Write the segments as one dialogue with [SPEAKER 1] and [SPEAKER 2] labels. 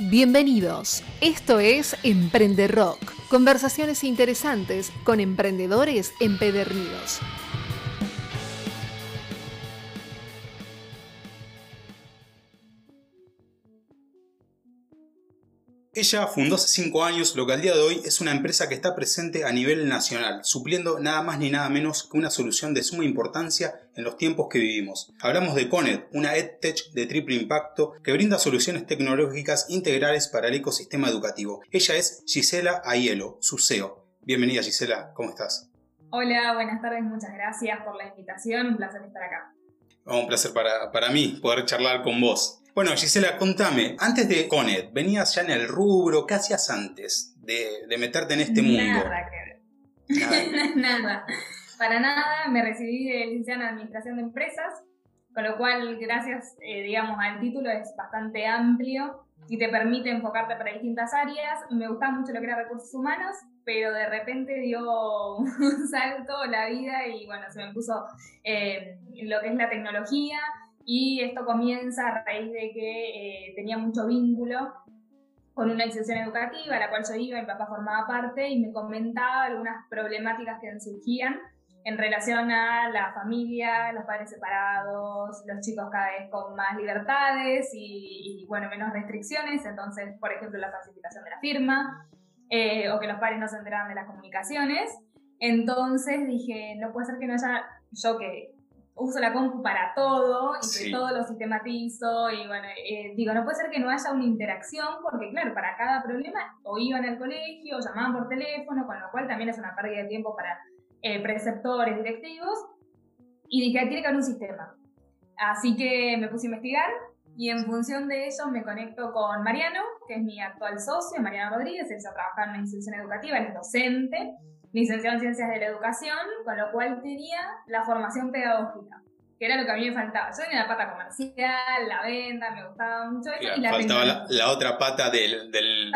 [SPEAKER 1] Bienvenidos. Esto es Emprende Rock. Conversaciones interesantes con emprendedores empedernidos.
[SPEAKER 2] Ella fundó hace 5 años lo que al día de hoy es una empresa que está presente a nivel nacional, supliendo nada más ni nada menos que una solución de suma importancia en los tiempos que vivimos. Hablamos de Conet, una EdTech de triple impacto que brinda soluciones tecnológicas integrales para el ecosistema educativo. Ella es Gisela Aiello, su CEO. Bienvenida Gisela, ¿cómo estás?
[SPEAKER 3] Hola, buenas tardes, muchas gracias por la invitación, un placer estar acá.
[SPEAKER 2] un placer para, para mí poder charlar con vos. Bueno, Gisela, contame, antes de Conet, ¿venías ya en el rubro? ¿Qué hacías antes de, meterte en este mundo?
[SPEAKER 3] Nada que ver. Nada. Para nada, me recibí de licenciada en Administración de Empresas, con lo cual, gracias, eh, digamos, al título es bastante amplio y te permite enfocarte para distintas áreas. Me gustaba mucho lo que era recursos humanos, pero de repente dio un salto la vida y bueno, se me puso eh, lo que es la tecnología y esto comienza a raíz de que eh, tenía mucho vínculo con una institución educativa a la cual yo iba, mi papá formaba parte y me comentaba algunas problemáticas que surgían en relación a la familia, los padres separados, los chicos cada vez con más libertades y, bueno, menos restricciones, entonces, por ejemplo, la facilitación de la firma, eh, o que los padres no se enteraban de las comunicaciones. Entonces dije, no puede ser que no haya, yo que uso la compu para todo y que todo lo sistematizo y bueno, eh, digo, no puede ser que no haya una interacción porque claro, para cada problema o iban al colegio o llamaban por teléfono, con lo cual también es una pérdida de tiempo para eh, preceptores, directivos y dije, tiene que haber un sistema. Así que me puse a investigar y en función de eso me conecto con Mariano, que es mi actual socio, Mariano Rodríguez, él se trabaja en una institución educativa, él es docente licenciado en Ciencias de la Educación, con lo cual tenía la formación pedagógica, que era lo que a mí me faltaba. Yo tenía la pata comercial, la venta, me gustaba mucho eso. y la
[SPEAKER 2] faltaba la, otra pata del, del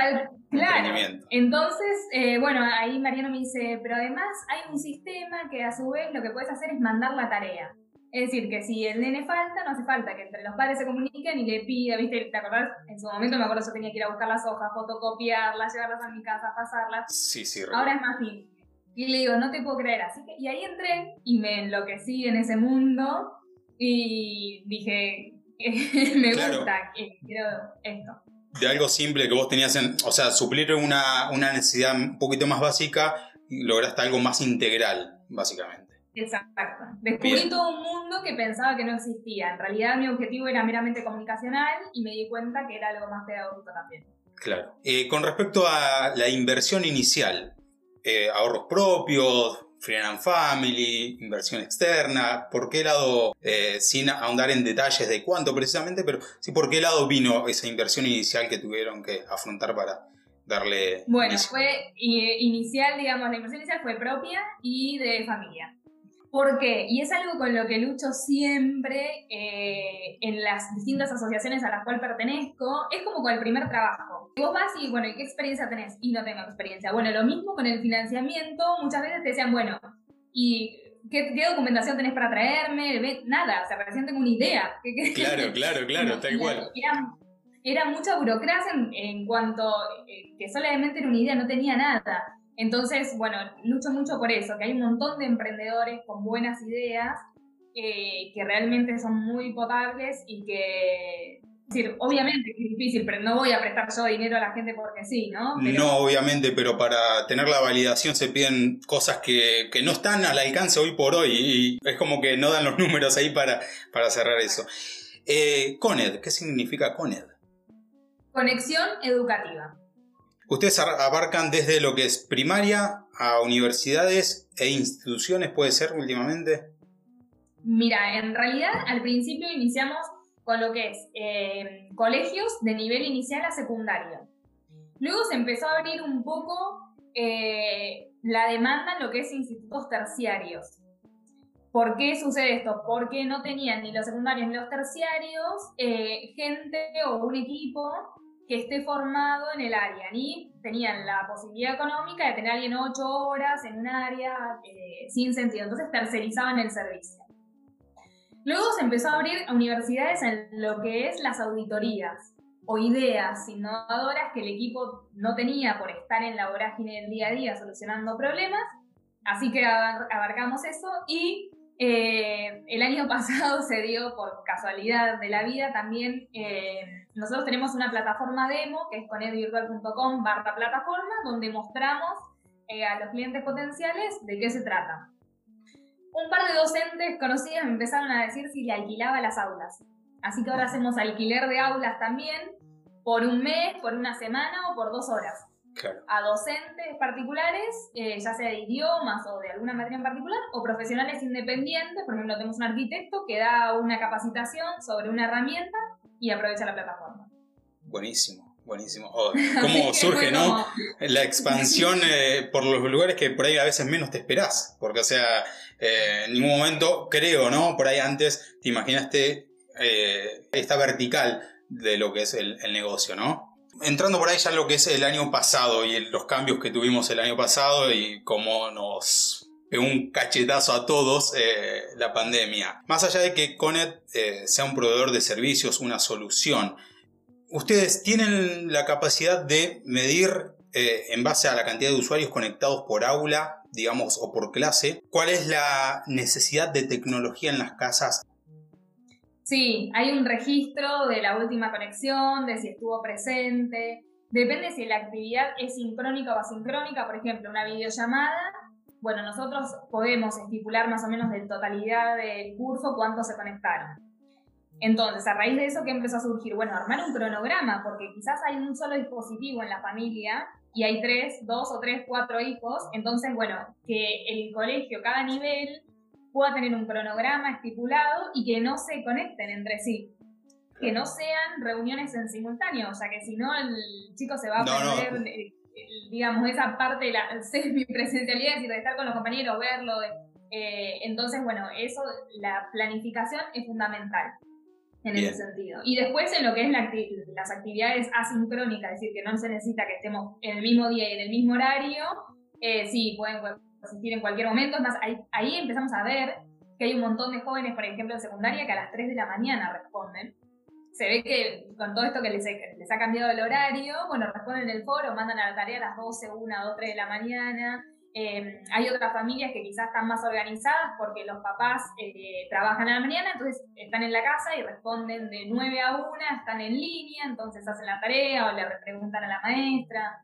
[SPEAKER 2] claro.
[SPEAKER 3] Entonces, eh, bueno, ahí Mariano me dice, pero además hay un sistema que a su vez lo que puedes hacer es mandar la tarea. Es decir, que si el nene falta, no hace falta que entre los padres se comuniquen y le pida, ¿viste? ¿Te acordás? En su momento me acuerdo yo tenía que ir a buscar las hojas, fotocopiarlas, llevarlas a mi casa, pasarlas.
[SPEAKER 2] Sí, sí.
[SPEAKER 3] Ahora es más simple. Y le digo, no te puedo creer. Así que, y ahí entré y me enloquecí en ese mundo y dije, me gusta, quiero esto.
[SPEAKER 2] De algo simple que vos tenías, en, o sea, suplir una, una necesidad un poquito más básica lograste algo más integral, básicamente.
[SPEAKER 3] Exacto. Descubrí todo un mundo que pensaba que no existía. En realidad mi objetivo era meramente comunicacional y me di cuenta que era algo más pedagógico también.
[SPEAKER 2] Claro. Eh, con respecto a la inversión inicial, eh, ahorros propios, Free and Family, inversión externa, por qué lado, eh, sin ahondar en detalles de cuánto precisamente, pero sí por qué lado vino esa inversión inicial que tuvieron que afrontar para darle...
[SPEAKER 3] Bueno, fue inicial, digamos, la inversión inicial fue propia y de familia. ¿Por qué? Y es algo con lo que lucho siempre eh, en las distintas asociaciones a las cuales pertenezco. Es como con el primer trabajo. Vos vas y, bueno, qué experiencia tenés? Y no tengo experiencia. Bueno, lo mismo con el financiamiento. Muchas veces te decían, bueno, ¿y qué, documentación tenés para traerme? Nada, o sea, recién tengo una idea.
[SPEAKER 2] Claro, claro, claro, tal igual.
[SPEAKER 3] Era, mucha burocracia en, en cuanto eh, que solamente era una idea, no tenía nada. Entonces, bueno, lucho mucho por eso, que hay un montón de emprendedores con buenas ideas eh, que realmente son muy potables y que decir, obviamente que es difícil, pero no voy a prestar yo dinero a la gente porque sí, ¿no?
[SPEAKER 2] No, obviamente, pero para tener la validación se piden cosas que, no están al alcance hoy por hoy y es como que no dan los números ahí para, para cerrar eso. Eh, CONED, ¿qué significa CONED?
[SPEAKER 3] Conexión educativa.
[SPEAKER 2] Ustedes abarcan desde lo que es primaria a universidades e instituciones, ¿puede ser últimamente?
[SPEAKER 3] Mira, en realidad al principio iniciamos con lo que es eh, colegios de nivel inicial a secundario. Luego se empezó a abrir un poco eh, la demanda en lo que es institutos terciarios. ¿Por qué sucede esto? Porque no tenían ni los secundarios ni los terciarios eh, gente o un equipo que esté formado en el área, ni tenían la posibilidad económica de tener a alguien ocho horas en un área eh, sin sentido, entonces tercerizaban el servicio. Luego se empezó a abrir universidades en lo que es las auditorías. o ideas innovadoras que el equipo no tenía por estar en la vorágine del día a día solucionando problemas. Así que abarcamos eso y eh, el año pasado se dio por casualidad de la vida también, eh, nosotros tenemos una plataforma demo que es conedvirtual.com barra plataforma donde mostramos eh, a los clientes potenciales de qué se trata. Un par de docentes conocidos me empezaron a decir si le alquilaba las aulas. Así que ahora hacemos alquiler de aulas también por un mes, por una semana o por dos horas. A docentes particulares, eh, ya sea de idiomas o de alguna materia en particular, o profesionales independientes, por ejemplo, tenemos un arquitecto que da una capacitación sobre una herramienta y aprovecha la plataforma.
[SPEAKER 2] Buenísimo. Buenísimo. Oh, ¿Cómo surge, no? La expansión eh, por los lugares que por ahí a veces menos te esperás. Porque, o sea, eh, en ningún momento, creo, ¿no? Por ahí antes te imaginaste esta vertical de lo que es el, negocio, ¿no? Entrando por ahí ya lo que es el año pasado y los cambios que tuvimos el año pasado y cómo nos pegó un cachetazo a todos eh, la pandemia. Más allá de que Conet eh, sea un proveedor de servicios, una solución, ustedes tienen la capacidad de medir eh, en base a la cantidad de usuarios conectados por aula, digamos, o por clase, cuál es la necesidad de tecnología en las casas
[SPEAKER 3] Sí, hay un registro de la última conexión, de si estuvo presente. Depende si la actividad es sincrónica o asincrónica, por ejemplo, una videollamada. Bueno, nosotros podemos estipular más o menos de totalidad del curso cuántos se conectaron. Entonces, a raíz de eso, ¿qué empezó a surgir? Bueno, armar un cronograma, porque quizás hay un solo dispositivo en la familia y hay tres, dos o tres, cuatro hijos. Entonces, bueno, que el colegio, cada nivel, pueda tener un cronograma estipulado y que no se conecten entre sí. Que no sean reuniones en simultáneo, o sea que si no el chico se va a perder, eh, digamos, esa parte de la semi-presencialidad, es decir, de estar con los compañeros, verlo. Eh, entonces, bueno, eso, la planificación es fundamental en ese sentido. Y después en lo que es las actividades asincrónicas, es decir, que no se necesita que estemos en el mismo día y en el mismo horario, eh, sí, pueden asistir en cualquier momento. Es más, ahí, empezamos a ver que hay un montón de jóvenes, por ejemplo, en secundaria, que a las 3 de la mañana responden. Se ve que con todo esto que les, les ha cambiado el horario, bueno, responden en el foro, mandan a la tarea a las 12, 1, 2, 3 de la mañana. Em, hay otras familias que quizás están más organizadas porque los papás eh, trabajan a la mañana, entonces están en la casa y responden de 9 a 1, están en línea, entonces hacen la tarea o le preguntan a la maestra.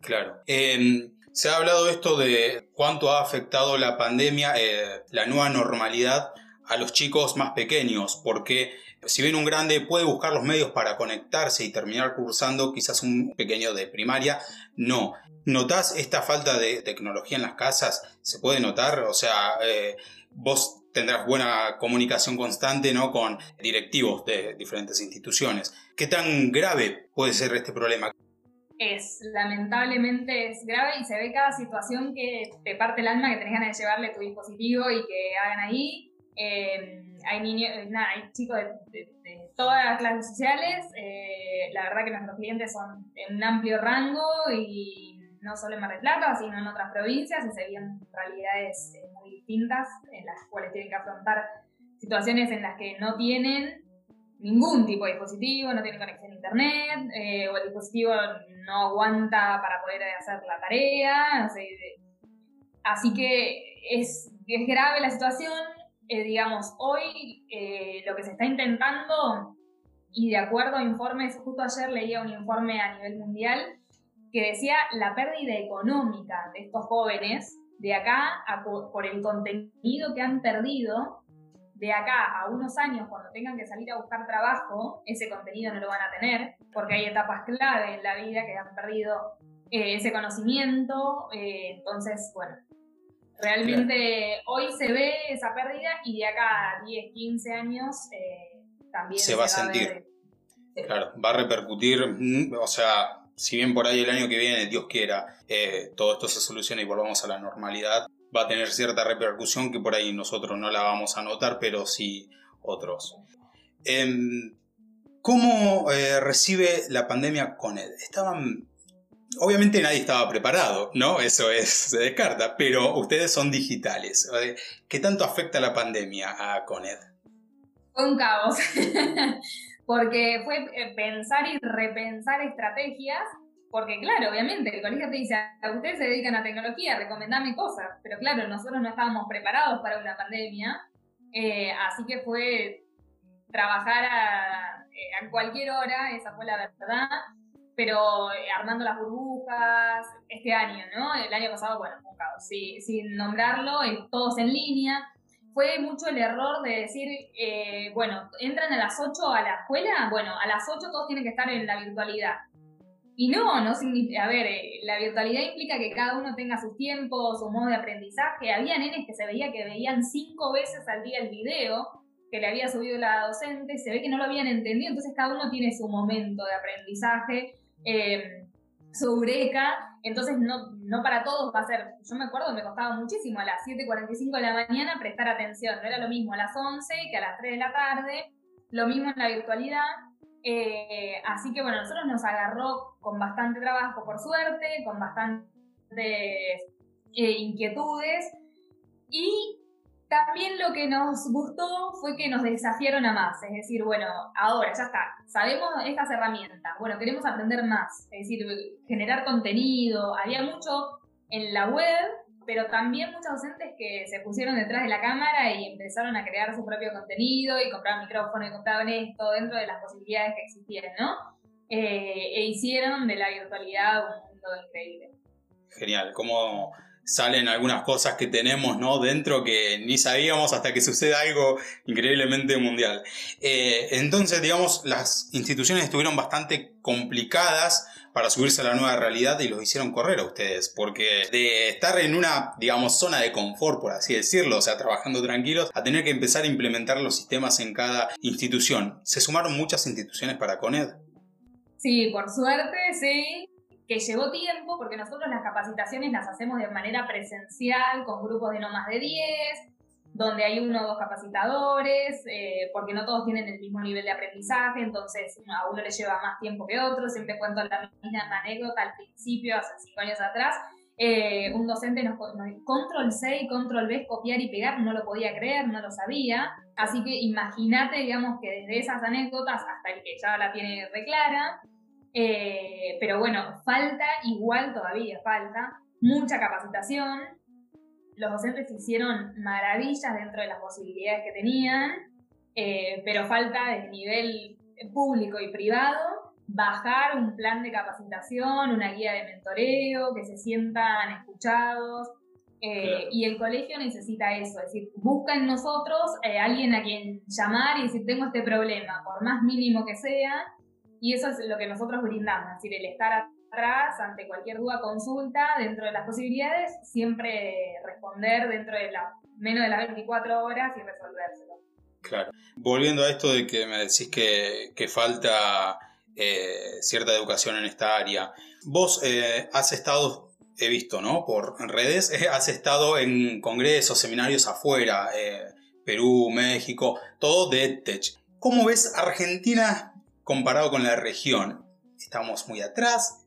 [SPEAKER 2] Claro. Eh, se ha hablado esto de cuánto ha afectado la pandemia, eh, la nueva normalidad a los chicos más pequeños, porque si bien un grande puede buscar los medios para conectarse y terminar cursando quizás un pequeño de primaria, no. ¿Notás esta falta de tecnología en las casas? ¿Se puede notar? O sea, eh, vos tendrás buena comunicación constante ¿no? con directivos de diferentes instituciones. ¿Qué tan grave puede ser este problema?
[SPEAKER 3] Es, lamentablemente es grave y se ve cada situación que te parte el alma que tenés ganas de llevarle tu dispositivo y que hagan ahí. Eh, hay niños, nada, hay chicos de, todas las clases sociales. Eh, la verdad que nuestros clientes son en un amplio rango y no solo en Mar del Plata, sino en otras provincias y se viven realidades eh, muy distintas en las cuales tienen que afrontar situaciones en las que no tienen ningún tipo de dispositivo, no tiene conexión a internet, eh, o el dispositivo no aguanta para poder hacer la tarea. así que es, es, grave la situación. Eh, digamos, hoy eh, lo que se está intentando, y de acuerdo a informes, justo ayer leía un informe a nivel mundial que decía la pérdida económica de estos jóvenes de acá por el contenido que han perdido de acá a unos años, cuando tengan que salir a buscar trabajo, ese contenido no lo van a tener, porque hay etapas clave en la vida que han perdido eh, ese conocimiento. Eh, entonces, bueno, realmente hoy se ve esa pérdida y de acá a 10, 15 años eh, también
[SPEAKER 2] se, va a sentir. Claro, va a repercutir, mm, o sea, si bien por ahí el año que viene, Dios quiera, todo esto se solucione y volvamos a la normalidad, va a tener cierta repercusión que por ahí nosotros no la vamos a notar, pero sí otros. Em, ¿Cómo eh, recibe la pandemia con él? Estaban. Obviamente nadie estaba preparado, ¿no? Eso es, se descarta, pero ustedes son digitales. ¿Qué tanto afecta la pandemia a Coned?
[SPEAKER 3] Fue un caos. porque fue eh, pensar y repensar estrategias, porque claro, obviamente el colegio te dice, a ustedes se dedican a tecnología, recomendame cosas, pero claro, nosotros no estábamos preparados para una pandemia, eh, así que fue trabajar a, eh, a, cualquier hora, esa fue la verdad, pero armando las burbujas, este año, ¿no? El año pasado, bueno, un caos, sí, sin nombrarlo, todos en línea, fue mucho el error de decir, eh, bueno, entran a las 8 a la escuela, bueno, a las 8 todos tienen que estar en la virtualidad. Y no, no significa, a ver, eh, la virtualidad implica que cada uno tenga sus tiempos, su modo de aprendizaje. Había nenes que se veía que veían cinco veces al día el video que le había subido la docente, se ve que no lo habían entendido, entonces cada uno tiene su momento de aprendizaje. Eh, su eureka, entonces no, no para todos va a ser, yo me acuerdo me costaba muchísimo a las 7.45 de la mañana prestar atención, no era lo mismo a las 11 que a las 3 de la tarde, lo mismo en la virtualidad, eh, así que bueno, nosotros nos agarró con bastante trabajo por suerte, con bastantes eh, inquietudes. Y también lo que nos gustó fue que nos desafiaron a más, es decir, bueno, ahora ya está, sabemos estas herramientas, bueno, queremos aprender más, es decir, generar contenido, había mucho en la web, pero también muchos docentes que se pusieron detrás de la cámara y empezaron a crear su propio contenido y compraban micrófono y compraban esto dentro de las posibilidades que existían, ¿no? Eh, e hicieron de la virtualidad un mundo increíble.
[SPEAKER 2] Genial, como salen algunas cosas que tenemos ¿no? dentro que ni sabíamos hasta que suceda algo increíblemente mundial. Eh, entonces, digamos, las instituciones estuvieron bastante complicadas para subirse a la nueva realidad y los hicieron correr a ustedes, porque de estar en una, digamos, zona de confort, por así decirlo, o sea, trabajando tranquilos, a tener que empezar a implementar los sistemas en cada institución. ¿Se sumaron muchas instituciones para CONED?
[SPEAKER 3] Sí, por suerte, sí que llevó tiempo, porque nosotros las capacitaciones las hacemos de manera presencial, con grupos de no más de 10, donde hay uno o dos capacitadores, eh, porque no todos tienen el mismo nivel de aprendizaje, entonces a uno le lleva más tiempo que otro. Siempre cuento la misma anécdota al principio, hace cinco años atrás. Eh, un docente nos, nos control C y control V, copiar y pegar, no lo podía creer, no lo sabía. Así que imagínate, digamos, que desde esas anécdotas hasta el que ya la tiene reclara, eh, pero bueno, falta igual todavía, falta mucha capacitación. Los docentes hicieron maravillas dentro de las posibilidades que tenían, eh, pero falta desde nivel público y privado bajar un plan de capacitación, una guía de mentoreo, que se sientan escuchados. Eh, y el colegio necesita eso, es decir, busca en nosotros alguien a quien llamar y decir, tengo este problema, por más mínimo que sea, y eso es lo que nosotros brindamos, es decir, el estar atrás ante cualquier duda, consulta, dentro de las posibilidades, siempre responder dentro de la, menos de las 24 horas y resolvérselo.
[SPEAKER 2] Claro. Volviendo a esto de que me decís que, que falta eh, cierta educación en esta área, vos eh, has estado, he visto, ¿no? Por redes, eh, has estado en congresos, seminarios afuera, Perú, México, todo de EdTech. ¿Cómo ves Argentina comparado con la región, estamos muy atrás,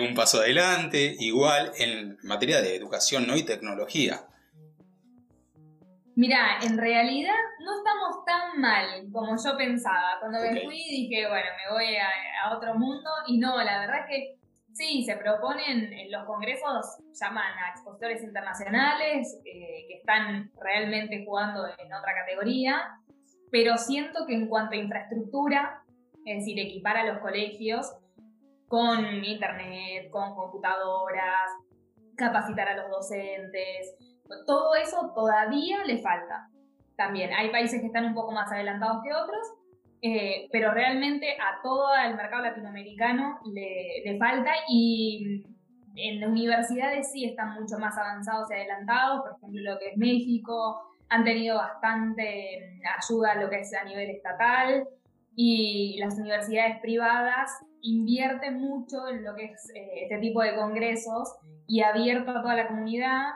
[SPEAKER 2] un paso adelante, igual en materia de educación ¿no? y tecnología.
[SPEAKER 3] Mira, en realidad no estamos tan mal como yo pensaba. Cuando me fui dije, bueno, me voy a, otro mundo y no, la verdad es que sí, se proponen en los congresos, llaman a expositores internacionales eh, que están realmente jugando en otra categoría, pero siento que en cuanto a infraestructura, es decir, equipar a los colegios con internet, con computadoras, capacitar a los docentes, todo eso todavía le falta. También hay países que están un poco más adelantados que otros, eh, pero realmente a todo el mercado latinoamericano le, le falta y en universidades sí están mucho más avanzados y adelantados, por ejemplo lo que es México, han tenido bastante ayuda lo que es a nivel estatal, y las universidades privadas invierten mucho en lo que es eh, este tipo de congresos y abierto a toda la comunidad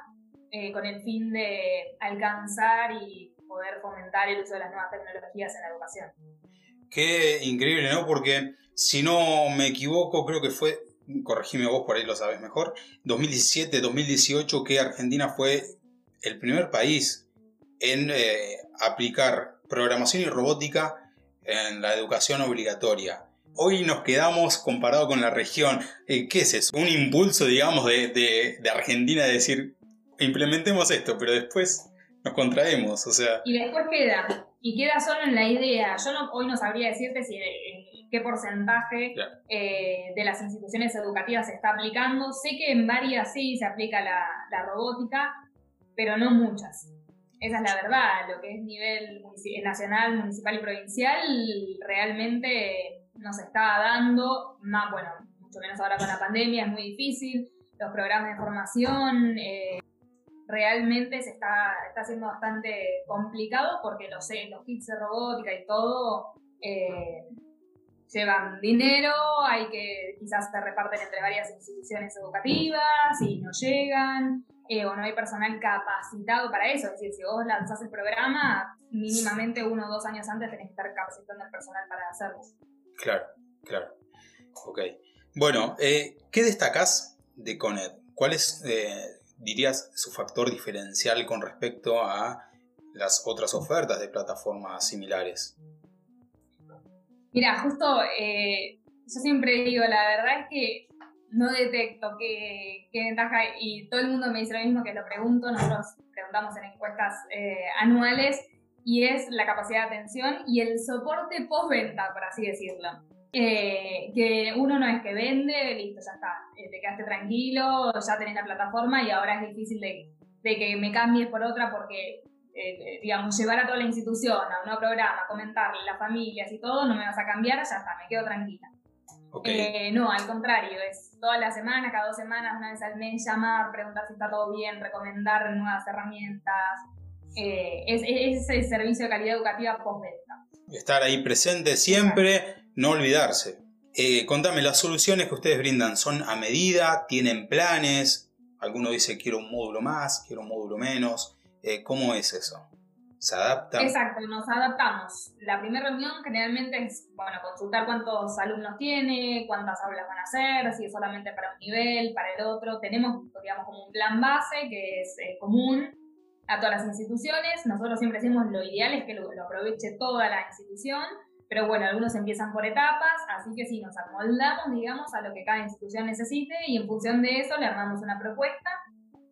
[SPEAKER 3] eh, con el fin de alcanzar y poder fomentar el uso de las nuevas tecnologías en la educación.
[SPEAKER 2] Qué increíble, ¿no? Porque si no me equivoco, creo que fue, corregime vos, por ahí lo sabes mejor, 2017-2018 que Argentina fue el primer país en eh, aplicar programación y robótica en la educación obligatoria. Hoy nos quedamos comparado con la región. Eh, ¿Qué es eso? Un impulso, digamos, de, de Argentina de decir, implementemos esto, pero después nos contraemos, o sea...
[SPEAKER 3] Y después queda, y queda solo en la idea. Yo no, hoy no sabría decirte si qué porcentaje eh, de las instituciones educativas se está aplicando. Sé que en varias sí se aplica la, la robótica, pero no muchas. Esa es la verdad, lo que es nivel nacional, municipal y provincial, realmente nos está dando, más, bueno, mucho menos ahora con la pandemia, es muy difícil, los programas de formación, eh, realmente se está, está haciendo bastante complicado porque los kits de robótica y todo eh, llevan dinero, hay que quizás se reparten entre varias instituciones educativas y no llegan, eh, o no hay personal capacitado para eso. Es decir, si vos lanzás el programa, mínimamente uno o dos años antes tenés que estar capacitando al personal para hacerlo.
[SPEAKER 2] Claro, claro. Ok. Bueno, eh, ¿qué destacás de Coned? ¿Cuál es dirías su factor diferencial con respecto a las otras ofertas de plataformas similares?
[SPEAKER 3] Mira, justo eh, yo siempre digo, la verdad es que no detecto qué, ventaja y todo el mundo me dice lo mismo que lo pregunto, nosotros preguntamos en encuestas eh, anuales y es la capacidad de atención y el soporte postventa, por así decirlo. Eh, que uno no es que vende, listo, ya está, eh, te quedaste tranquilo, ya tenés la plataforma y ahora es difícil de, que me cambies por otra porque, eh, digamos, llevar a toda la institución a un nuevo programa, comentarle las familias y todo, no me vas a cambiar, ya está, me quedo tranquila. No, al contrario, es toda la semana, cada dos semanas, una vez al mes, llamar, preguntar si está todo bien, recomendar nuevas herramientas. es, es, ese servicio de calidad educativa postventa.
[SPEAKER 2] Estar ahí presente siempre no olvidarse. Eh, contame, las soluciones que ustedes brindan son a medida, tienen planes, alguno dice quiero un módulo más, quiero un módulo menos, eh, ¿cómo es eso? ¿Se adapta?
[SPEAKER 3] Exacto, nos adaptamos. La primera reunión generalmente es, bueno, consultar cuántos alumnos tiene, cuántas aulas van a hacer, si es solamente para un nivel, para el otro. Tenemos, digamos, como un plan base que es eh, común a todas las instituciones. Nosotros siempre decimos lo ideal es que lo aproveche toda la institución pero bueno, algunos empiezan por etapas, así que sí, nos amoldamos, digamos, a lo que cada institución necesite y en función de eso le armamos una propuesta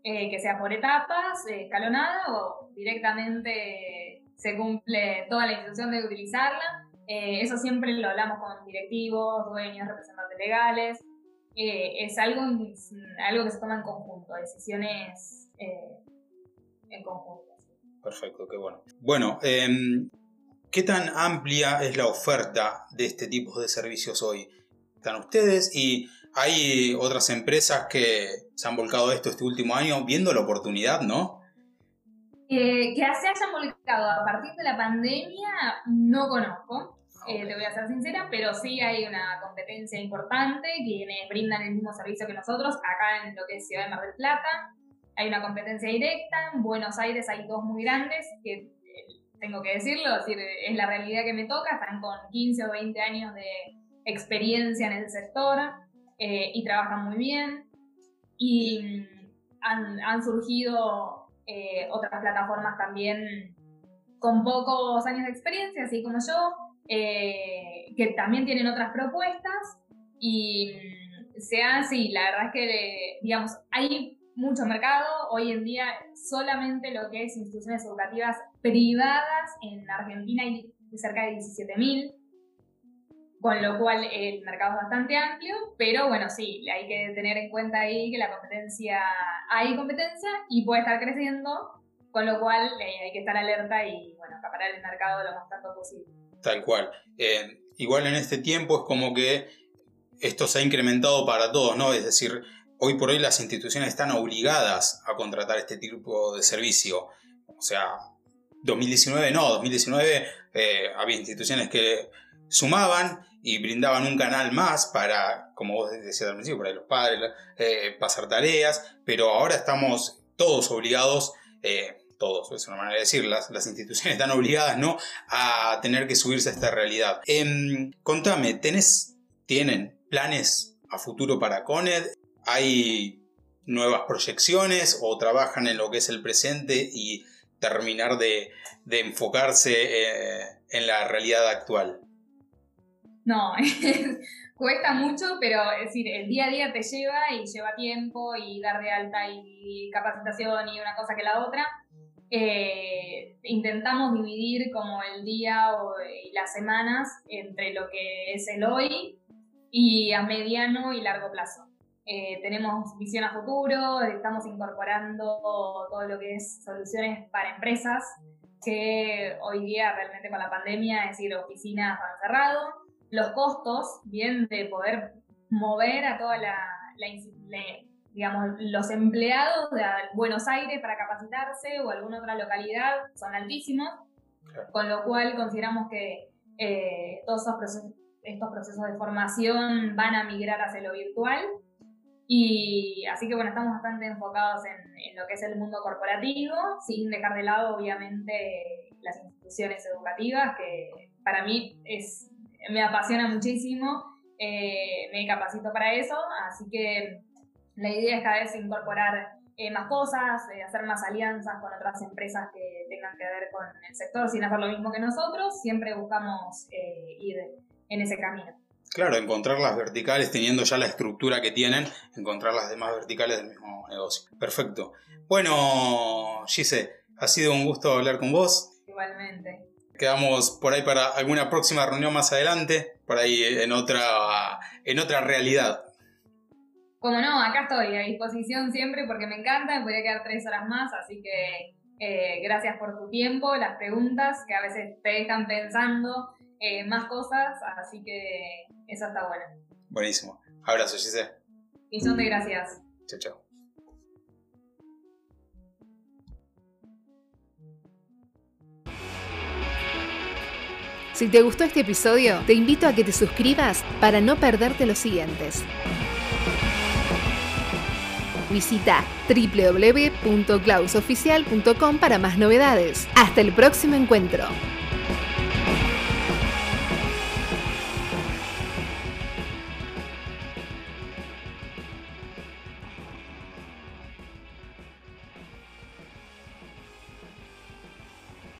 [SPEAKER 3] eh, que sea por etapas, eh, escalonada o directamente se cumple, toda la institución debe utilizarla. Eh, eso siempre lo hablamos con directivos, dueños, representantes legales. es algo, algo que se toma en conjunto, decisiones en conjunto.
[SPEAKER 2] Perfecto, qué bueno. Bueno, em, ¿Qué tan amplia es la oferta de este tipo de servicios hoy? Están ustedes y hay otras empresas que se han volcado esto este último año viendo la oportunidad, ¿no?
[SPEAKER 3] Eh, que se hayan volcado a partir de la pandemia no conozco, eh, te voy a ser sincera, pero sí hay una competencia importante, quienes brindan el mismo servicio que nosotros, acá en lo que es Ciudad de Mar del Plata, hay una competencia directa, en Buenos Aires hay dos muy grandes que tengo que decirlo, es decir, es la realidad que me toca, están con 15 o 20 años de experiencia en el sector eh, y trabajan muy bien. Y han, han surgido eh, otras plataformas también con pocos años de experiencia, así como yo, eh, que también tienen otras propuestas y sea así, la verdad es que, digamos, hay mucho mercado. Hoy en día solamente lo que es instituciones educativas privadas en Argentina hay cerca de 17.000, con lo cual el mercado es bastante amplio, pero bueno, sí, hay que tener en cuenta ahí que la competencia, hay competencia y puede estar creciendo, con lo cual eh, hay que estar alerta y bueno, acaparar el mercado lo más tanto posible.
[SPEAKER 2] Tal cual. Eh, igual en este tiempo es como que esto se ha incrementado para todos, ¿no? Es decir, hoy por hoy las instituciones están obligadas a contratar este tipo de servicio. O sea, 2019 no, 2019 eh, había instituciones que sumaban y brindaban un canal más para, como vos decías al principio, para los padres, eh, pasar tareas, pero ahora estamos todos obligados, eh, todos, es una manera de decir, las, instituciones están obligadas ¿no? a tener que subirse a esta realidad. Em, contame, ¿tenés, ¿tienen planes a futuro para CONED? hay nuevas proyecciones o trabajan en lo que es el presente y terminar de, enfocarse eh, en la realidad actual?
[SPEAKER 3] No, cuesta mucho, pero es decir, el día a día te lleva y lleva tiempo y dar de alta y capacitación y una cosa que la otra. Eh, intentamos dividir como el día o, y las semanas entre lo que es el hoy y a mediano y largo plazo. Eh, tenemos visión a futuro, estamos incorporando todo lo que es soluciones para empresas, que hoy día realmente con la pandemia, es decir, oficinas han cerrado, los costos, bien de poder mover a toda la, digamos, los empleados de Buenos Aires para capacitarse o alguna otra localidad son altísimos, con lo cual consideramos que eh, todos estos procesos, estos procesos de formación van a migrar hacia lo virtual. Y así que bueno, estamos bastante enfocados en, en, lo que es el mundo corporativo, sin dejar de lado obviamente las instituciones educativas, que para mí es me apasiona muchísimo, eh, me capacito para eso, así que la idea es cada vez incorporar eh, más cosas, eh, hacer más alianzas con otras empresas que tengan que ver con el sector sin hacer lo mismo que nosotros, siempre buscamos ir en ese camino.
[SPEAKER 2] Claro, encontrar las verticales teniendo ya la estructura que tienen, encontrar las demás verticales del mismo negocio. Perfecto. Bueno, Gise, ha sido un gusto hablar con vos.
[SPEAKER 3] Igualmente.
[SPEAKER 2] Quedamos por ahí para alguna próxima reunión más adelante, por ahí en otra, en otra realidad.
[SPEAKER 3] Como no, acá estoy a disposición siempre porque me encanta, me podría quedar tres horas más, así que eh, gracias por tu tiempo, las preguntas que a veces te dejan pensando eh, más cosas, así que eso está bueno.
[SPEAKER 2] Buenísimo. Abrazo, Giselle.
[SPEAKER 3] Y son de gracias.
[SPEAKER 2] Chao, chao.
[SPEAKER 1] Si te gustó este episodio, te invito a que te suscribas para no perderte los siguientes. Visita www.clausoficial.com para más novedades. Hasta el próximo encuentro.